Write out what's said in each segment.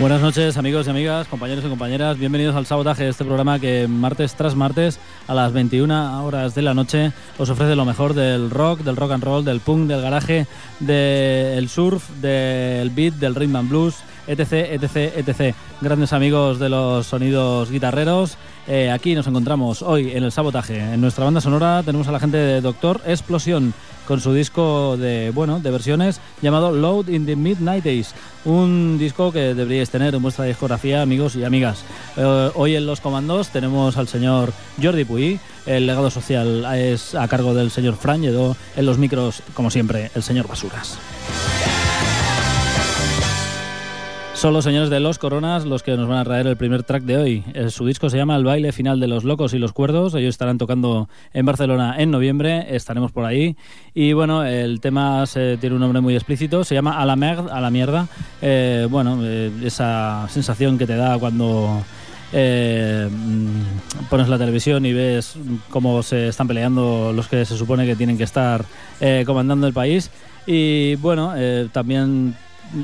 Buenas noches amigos y amigas, compañeros y compañeras, bienvenidos al sabotaje de este programa que martes tras martes a las 21 horas de la noche os ofrece lo mejor del rock, del rock and roll, del punk, del garaje, del surf, del beat, del rhythm and blues, etc, etc, etc. Grandes amigos de los sonidos guitarreros, eh, aquí nos encontramos hoy en el sabotaje. En nuestra banda sonora tenemos a la gente de Doctor Explosión con su disco de, bueno, de versiones llamado Load in the Midnight Days. Un disco que deberíais tener en vuestra discografía, amigos y amigas. Eh, hoy en Los Comandos tenemos al señor Jordi Puy. El legado social es a cargo del señor Fran Lledó. En los micros, como siempre, el señor Basuras. Son los señores de Los Coronas los que nos van a traer el primer track de hoy. Eh, su disco se llama El baile final de los locos y los cuerdos. Ellos estarán tocando en Barcelona en noviembre. Estaremos por ahí. Y bueno, el tema tiene un nombre muy explícito. Se llama A la, merd, a la mierda. Eh, bueno, eh, esa sensación que te da cuando mm, pones la televisión y ves cómo se están peleando los que se supone que tienen que estar comandando el país. Y bueno, también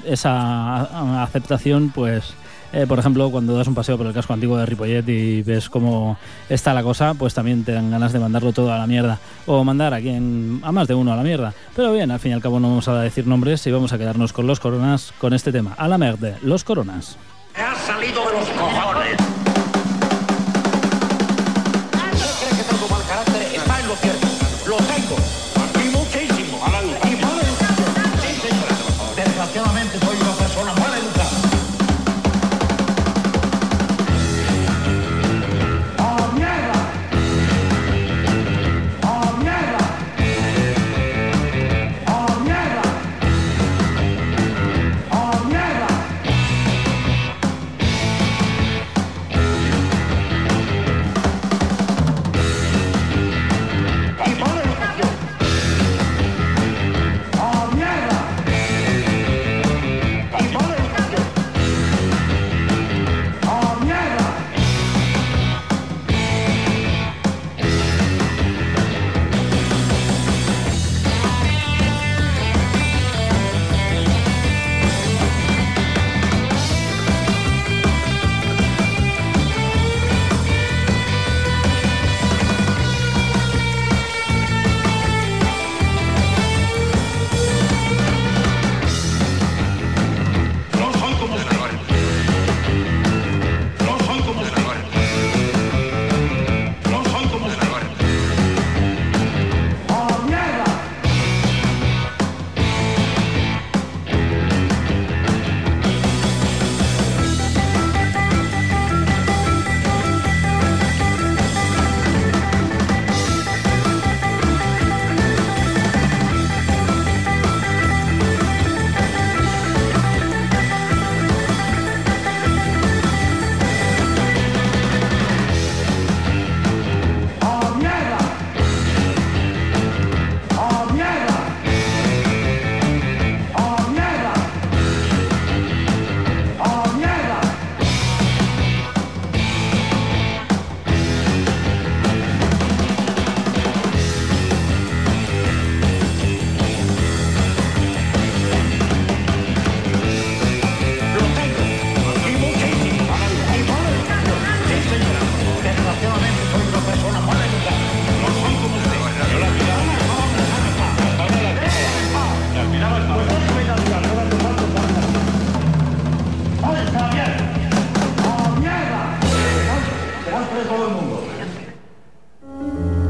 esa aceptación, pues, eh, por ejemplo, cuando das un paseo por el casco antiguo de Ripollet y ves cómo está la cosa, pues también te dan ganas de mandarlo todo a la mierda. O mandar a quien, a más de uno a la mierda. Pero bien, al fin y al cabo no vamos a decir nombres y vamos a quedarnos con los coronas con este tema. A la mierda, los coronas.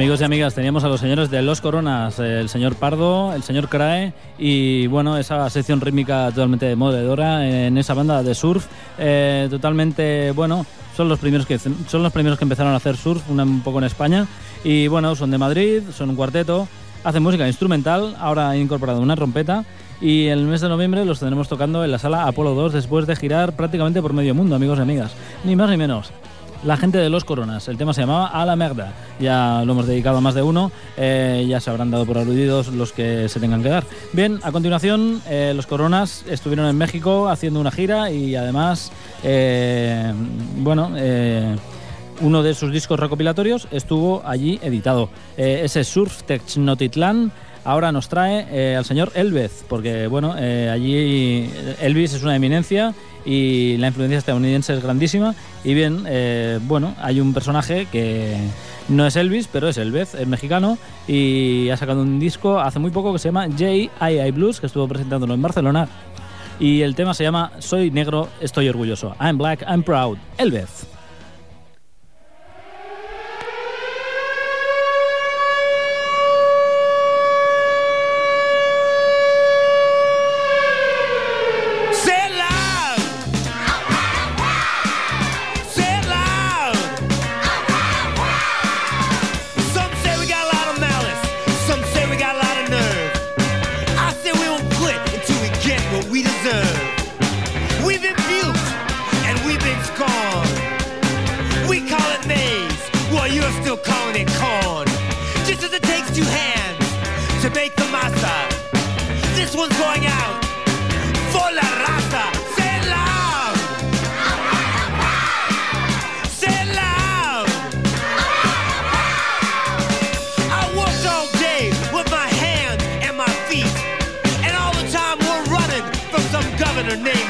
Amigos y amigas, teníamos a los señores de Los Coronas, el señor Pardo, el señor Crae y bueno, esa sección rítmica totalmente demoledora en esa banda de surf, eh, totalmente, bueno, son los primeros que son los primeros que empezaron a hacer surf, un poco en España. Y bueno, son de Madrid, son un cuarteto, hacen música instrumental, ahora han incorporado una trompeta y el mes de noviembre los tendremos tocando en la sala Apolo 2 después de girar prácticamente por medio mundo, amigos y amigas, ni más ni menos la gente de los Coronas. El tema se llamaba A la Merda. Ya lo hemos dedicado a más de uno. Eh, ya se habrán dado por aludidos los que se tengan que dar. Bien, a continuación, eh, los Coronas estuvieron en México haciendo una gira y además, eh, bueno, uno de sus discos recopilatorios estuvo allí editado. ese Surf Technotitlán ahora nos trae al señor Elvez, porque bueno, allí Elvis es una eminencia y la influencia estadounidense es grandísima. Y bien, eh, bueno, hay un personaje que no es Elvis, pero es Elvis, es mexicano y ha sacado un disco hace muy poco que se llama J.I.I. Blues, que estuvo presentándolo en Barcelona. Y el tema se llama Soy negro, estoy orgulloso. I'm black, I'm proud. Elvis. name.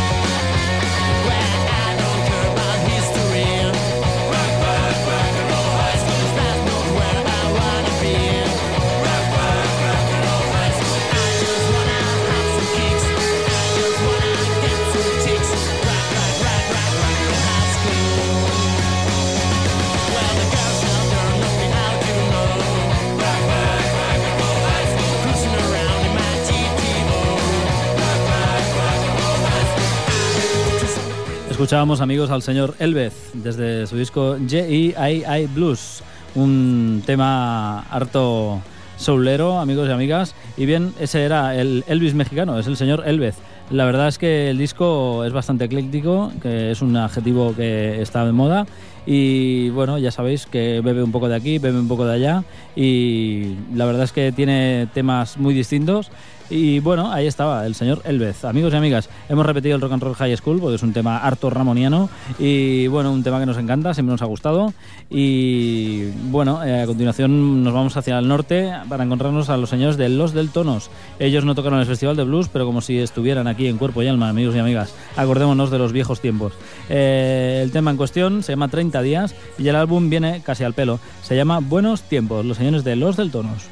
Escuchábamos, amigos, al señor Elvez desde su disco J.E.I.I. Blues, un tema harto soulero, amigos y amigas. Y bien, ese era el Elvis mexicano, es el señor Elvez. La verdad es que el disco es bastante ecléctico, que es un adjetivo que está de moda. Y bueno, ya sabéis que bebe un poco de aquí, bebe un poco de allá. Y la verdad es que tiene temas muy distintos. Y bueno, ahí estaba el señor Elvez. Amigos y amigas, hemos repetido el Rock and Roll High School porque es un tema harto ramoniano y bueno, un tema que nos encanta, siempre nos ha gustado. Y bueno, eh, a continuación nos vamos hacia el norte para encontrarnos a los señores de Los del Tonos. Ellos no tocaron el Festival de Blues, pero como si estuvieran aquí en cuerpo y alma, amigos y amigas. Acordémonos de los viejos tiempos. Eh, el tema en cuestión se llama 30 días y el álbum viene casi al pelo. Se llama Buenos Tiempos, los señores de Los del Tonos.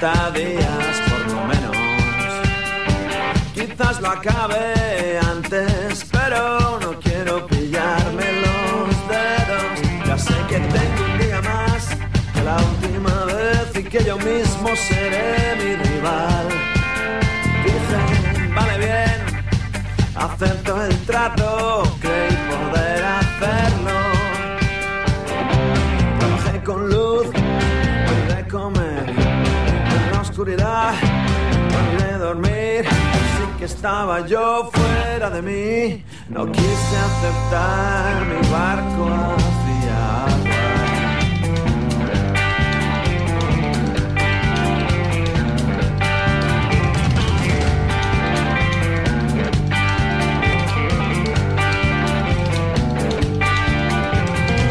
Días por lo menos. Quizás lo acabe antes, pero no quiero pillarme los dedos. Ya sé que tengo un día más que la última vez y que yo mismo seré mi rival. Dicen, vale bien, acepto el trato, estaba yo fuera de mí, no quise aceptar mi barco hacia.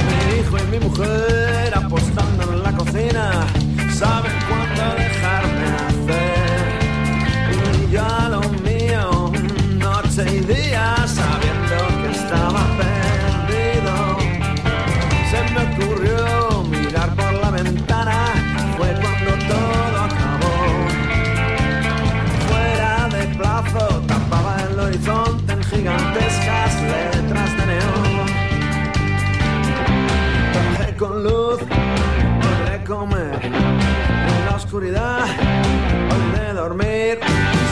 Mi hijo y mi mujer oscuridad, olvidé dormir.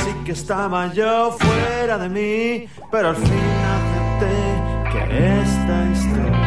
Sí que estaba yo fuera de mí, pero al fin acepté que esta historia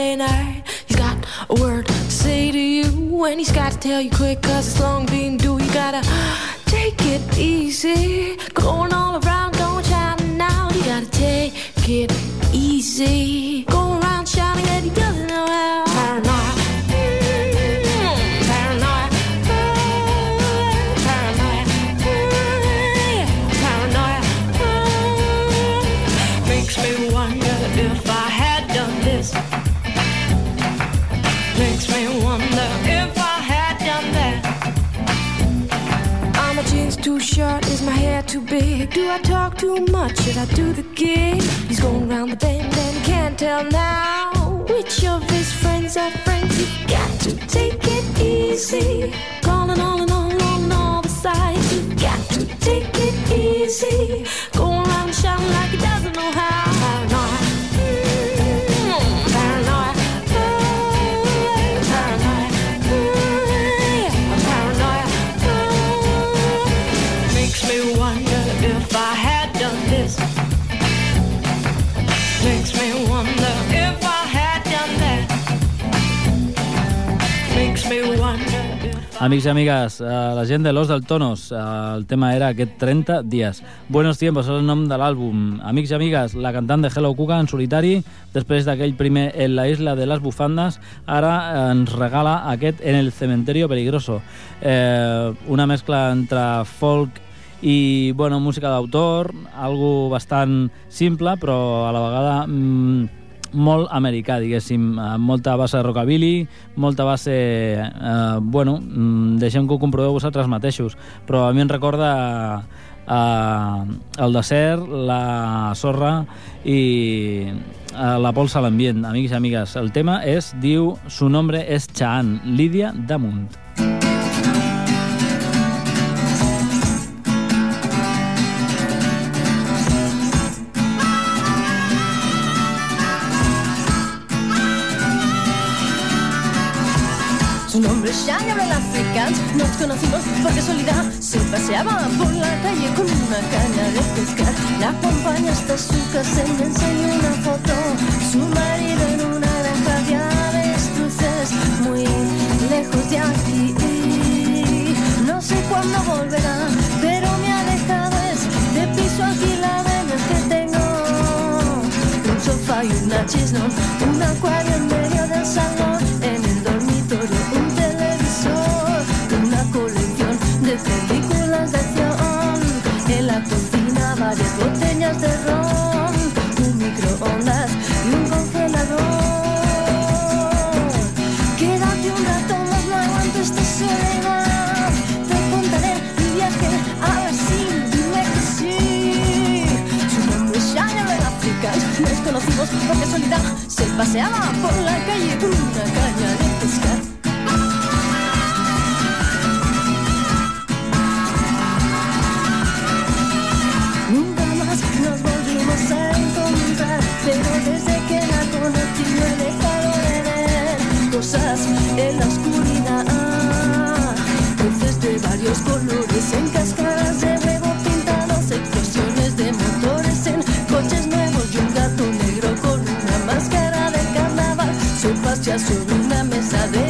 Saturday night. He's got a word to say to you, and he's got to tell you quick, cause it's long been due. You gotta take it easy. Going all around, going shouting out. You gotta take it easy. Going big? Do I talk too much? Should I do the gig? He's going round the bend and can't tell now which of his friends are friends. You've got to take it easy. Calling all and all on all the sides. You've got to take it easy. Amics i amigues, eh, la gent de Los del Tonos, eh, el tema era aquest 30 dies. Buenos tiempos, és el nom de l'àlbum. Amics i amigues, la cantant de Hello Cuca en solitari, després d'aquell primer En la isla de les bufandes, ara eh, ens regala aquest En el cementerio peligroso. Eh, una mescla entre folk i bueno, música d'autor, algo bastant simple, però a la vegada mm, molt americà, diguéssim, amb molta base de rockabilly, molta base... Eh, bueno, mm, deixem que ho comproveu vosaltres mateixos, però a mi em recorda eh, el desert, la sorra i eh, la pols a l'ambient, amics i amigues. El tema és, diu, su nombre és Chaan, Lídia Damunt. Su nombre es Shang habla africans Nos conocimos por casualidad Se paseaba por la calle con una caña de pescar. La acompaña hasta su casa y me enseña una foto. Su marido en una granja de avestruces Muy lejos de aquí. No sé cuándo volverá Pero me ha dejado este piso alquilado en el que tengo. Un sofá y una chisnón, un acuario en medio de ron, un microondas y un congelador. Quédate un rato más, no aguanto esta soledad, te contaré mi viaje, a si dime que sí. Su nombre es en África, nos conocimos por casualidad. Se paseaba por la calle una caña ya sobre una mesa de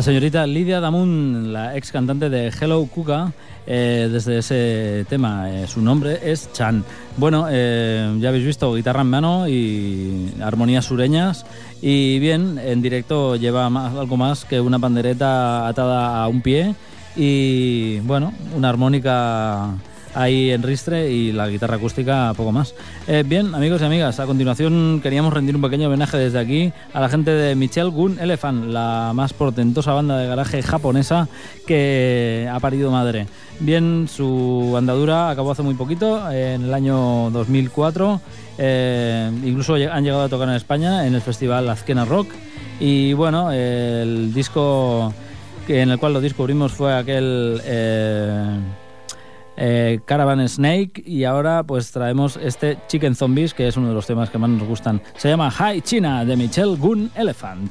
La señorita Lidia Damun, la ex cantante de Hello Kuka, eh, desde ese tema, eh, su nombre es Chan. Bueno, eh, ya habéis visto guitarra en mano y armonías sureñas. Y bien, en directo lleva más- algo más que una pandereta atada a un pie y, bueno, una armónica ahí en ristre y la guitarra acústica poco más. Eh, bien, amigos y amigas, a continuación queríamos rendir un pequeño homenaje desde aquí a la gente de Michelle Gun Elephant, la más portentosa banda de garaje japonesa que ha parido madre. Bien, su andadura acabó hace muy poquito, en el año 2004. eh, incluso han llegado a tocar en España en el festival Azkena Rock. Y bueno, el disco en el cual lo descubrimos fue aquel eh, Caravan Snake y ahora pues traemos este Chicken Zombies que es uno de los temas que más nos gustan. Se llama Hi China de Michelle Gun Elephant.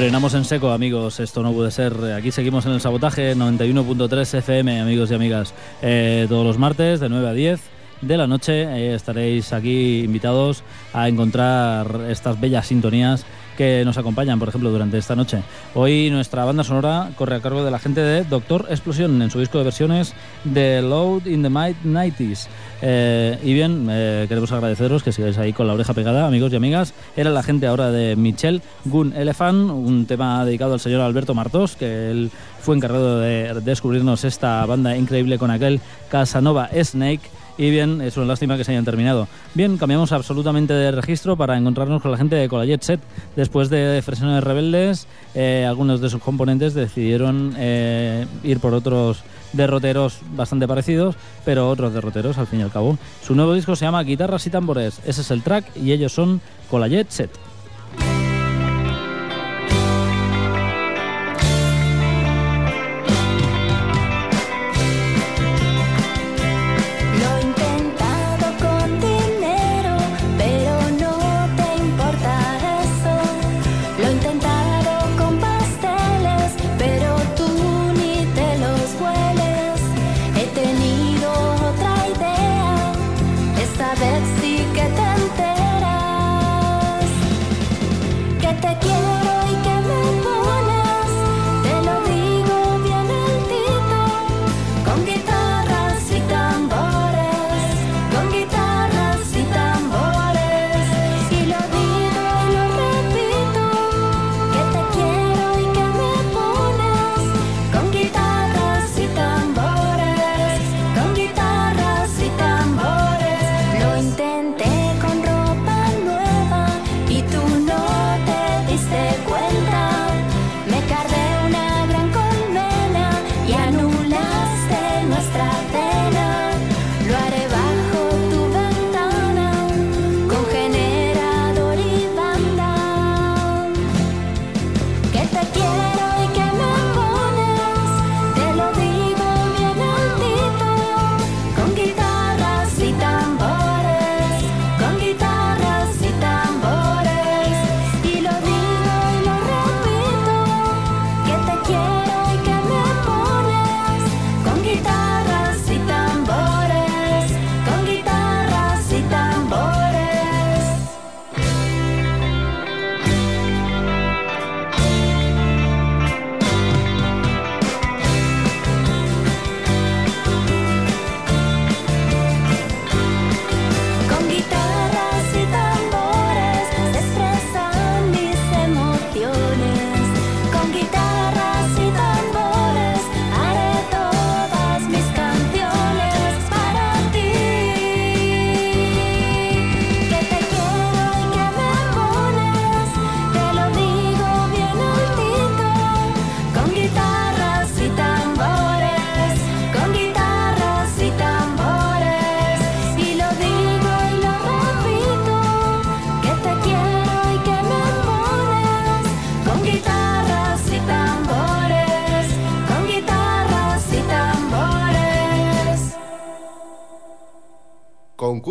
Frenamos en seco, amigos. Esto no puede ser. Aquí seguimos en el sabotaje 91.3 FM, amigos y amigas. Eh, todos los martes de 9 a 10 de la noche eh, estaréis aquí invitados a encontrar estas bellas sintonías que nos acompañan, por ejemplo, durante esta noche. Hoy nuestra banda sonora corre a cargo de la gente de Doctor Explosión en su disco de versiones de Load in the Might 90s. Eh, y bien, eh, queremos agradeceros que sigáis ahí con la oreja pegada, amigos y amigas. Era la gente ahora de Michel Gun Elephant, un tema dedicado al señor Alberto Martos, que él fue encargado de descubrirnos esta banda increíble con aquel Casanova Snake. Y bien, es una lástima que se hayan terminado. Bien, cambiamos absolutamente de registro para encontrarnos con la gente de Colajet Set. Después de Fresiones Rebeldes, eh, algunos de sus componentes decidieron eh, ir por otros derroteros bastante parecidos, pero otros derroteros al fin y al cabo. Su nuevo disco se llama Guitarras y Tambores. Ese es el track y ellos son Colajet Set.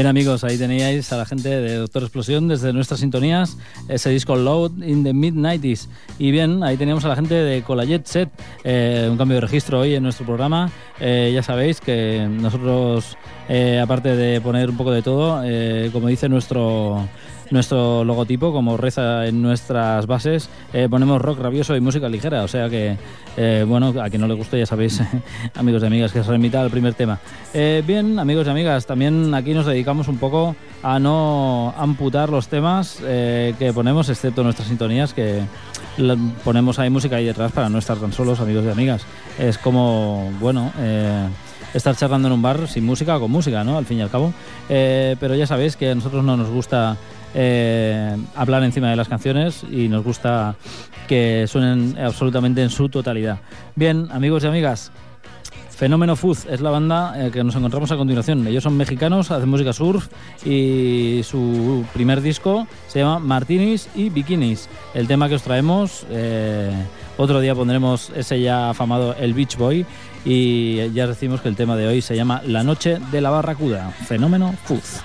Bien amigos, ahí teníais a la gente de Doctor Explosión desde nuestras sintonías, ese disco Load in the Mid-90s. Y bien, ahí teníamos a la gente de Colajet Set, eh, un cambio de registro hoy en nuestro programa. Eh, ya sabéis que nosotros, eh, aparte de poner un poco de todo, como dice nuestro nuestro logotipo, como reza en nuestras bases, eh, ponemos rock rabioso y música ligera. O sea que, eh, bueno, a quien no le guste, ya sabéis, amigos y amigas, que se remita al primer tema. Eh, bien, amigos y amigas, también aquí nos dedicamos un poco a no amputar los temas que ponemos, excepto nuestras sintonías, que ponemos ahí música ahí detrás para no estar tan solos, amigos y amigas. Es como, bueno. estar charlando en un bar sin música o con música, ¿no? Al fin y al cabo. Pero ya sabéis que a nosotros no nos gusta eh, hablar encima de las canciones y nos gusta que suenen absolutamente en su totalidad. Bien, amigos y amigas, Fenómeno Fuz es la banda eh, que nos encontramos a continuación. Ellos son mexicanos, hacen música surf y su primer disco se llama Martinis y Bikinis. El tema que os traemos, eh, otro día pondremos ese ya afamado El Beach Boy y ya decimos que el tema de hoy se llama La Noche de la Barracuda. Fenómeno Fuz.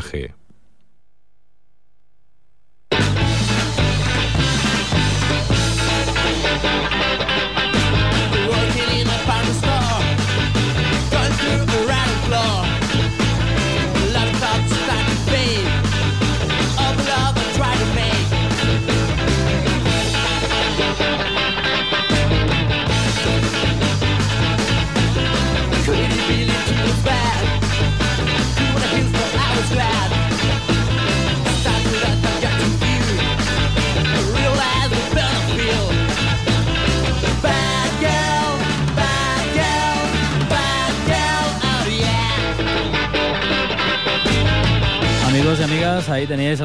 Sabotaje.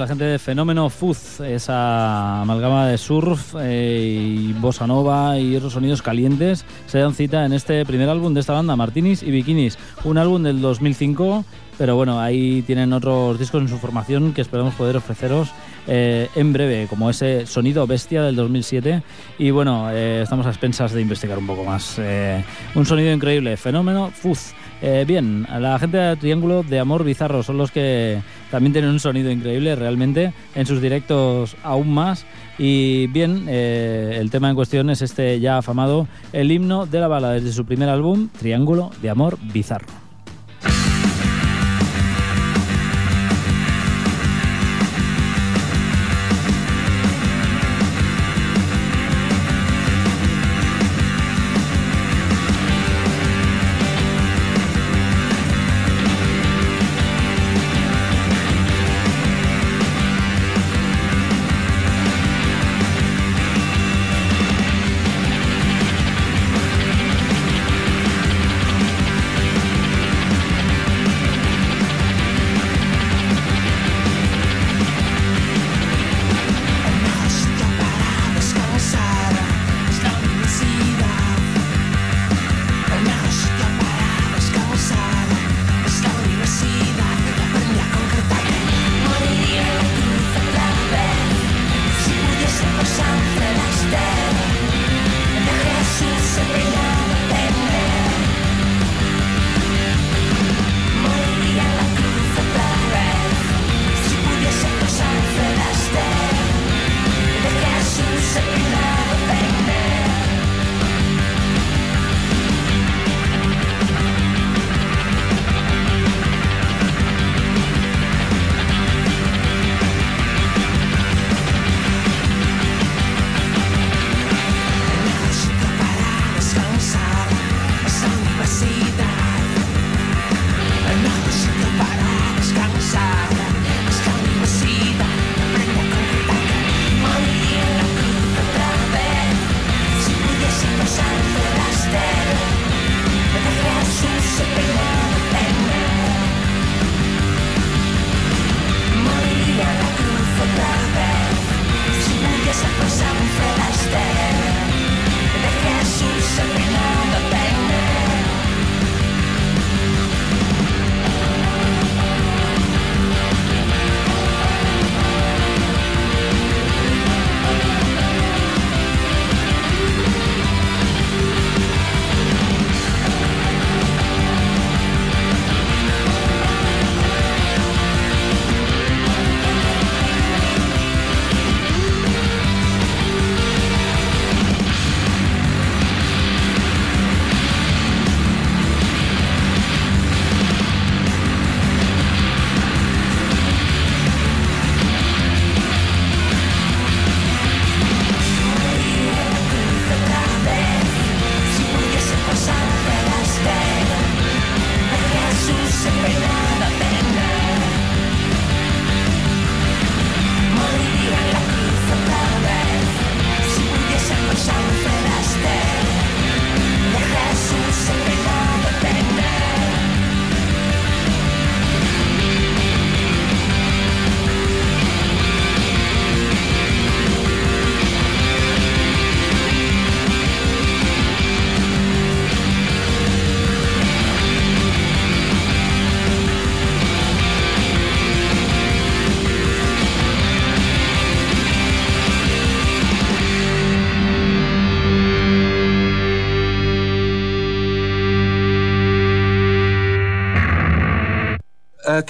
La gente de Fenómeno Fuz, esa amalgama de surf eh, y bossa nova y otros sonidos calientes. Se dan cita en este primer álbum de esta banda, Martinis y Bikinis, un álbum del 2005, pero bueno, ahí tienen otros discos en su formación que esperamos poder ofreceros eh, en breve, como ese Sonido Bestia del 2007. Y bueno, eh, estamos a expensas de investigar un poco más. Eh, un sonido increíble, Fenómeno Fuz. Eh, bien, la gente de Triángulo de Amor Bizarro son los que también tienen un sonido increíble realmente, en sus directos aún más. Y bien, eh, el tema en cuestión es este ya afamado, el himno de la bala desde su primer álbum, Triángulo de Amor Bizarro.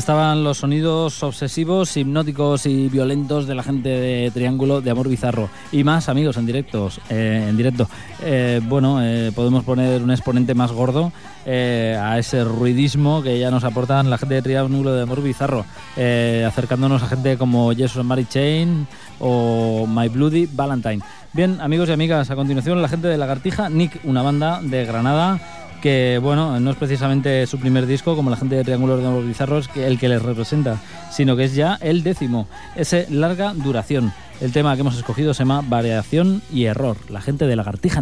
Estaban los sonidos obsesivos, hipnóticos y violentos de la gente de Triángulo de Amor Bizarro. Y más amigos en directos, eh, en directo. Eh, bueno, eh, podemos poner un exponente más gordo a ese ruidismo que ya nos aportan la gente de Triángulo de Amor Bizarro, acercándonos a gente como Jesus Mary Chain o My Bloody Valentine. Bien, amigos y amigas, a continuación la gente de Lagartija, Nick, una banda de Granada que bueno, no es precisamente su primer disco como la gente de Triángulos de Amor Bizarros que el que les representa, sino que es ya el décimo, ese larga duración. El tema que hemos escogido se llama Variación y Error, la gente de Lagartija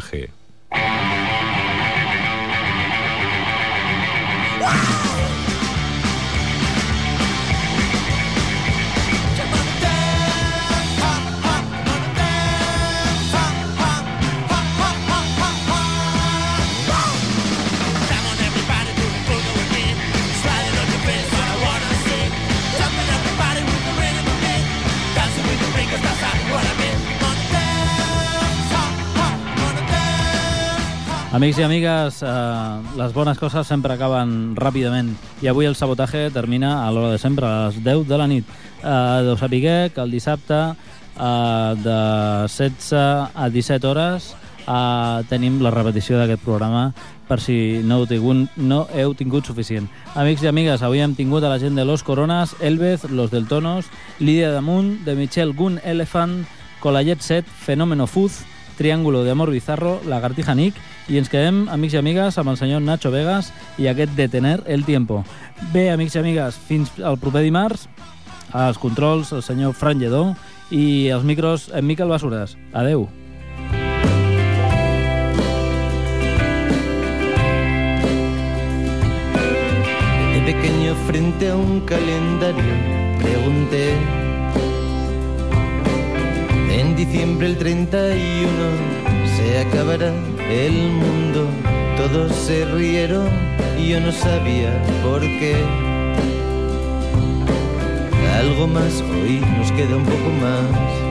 Sabotaje. Amics i amigues, eh, les bones coses sempre acaben ràpidament i avui el sabotatge termina a l'hora de sempre, a les 10 de la nit. Eh, deu saber que el dissabte eh, de 16 a 17 hores eh, tenim la repetició d'aquest programa per si no heu, tingut, no heu tingut suficient. Amics i amigues, avui hem tingut a la gent de Los Coronas, Elvez, Los del Tonos, Lídia Damunt, de Michel Gun Elephant, Colallet Set, Fenómeno Fuz, Triángulo de Amor Bizarro, Lagartija Nick, i ens quedem, amics i amigues, amb el senyor Nacho Vegas i aquest Detener el Tiempo. Bé, amics i amigues, fins al proper dimarts, als controls, el senyor Fran Lledó i els micros en Miquel Basures. Adeu. De pequeño frente a un calendario pregunté En diciembre el 31 se acabará el mundo. Todos se rieron y yo no sabía por qué. Algo más hoy nos queda un poco más.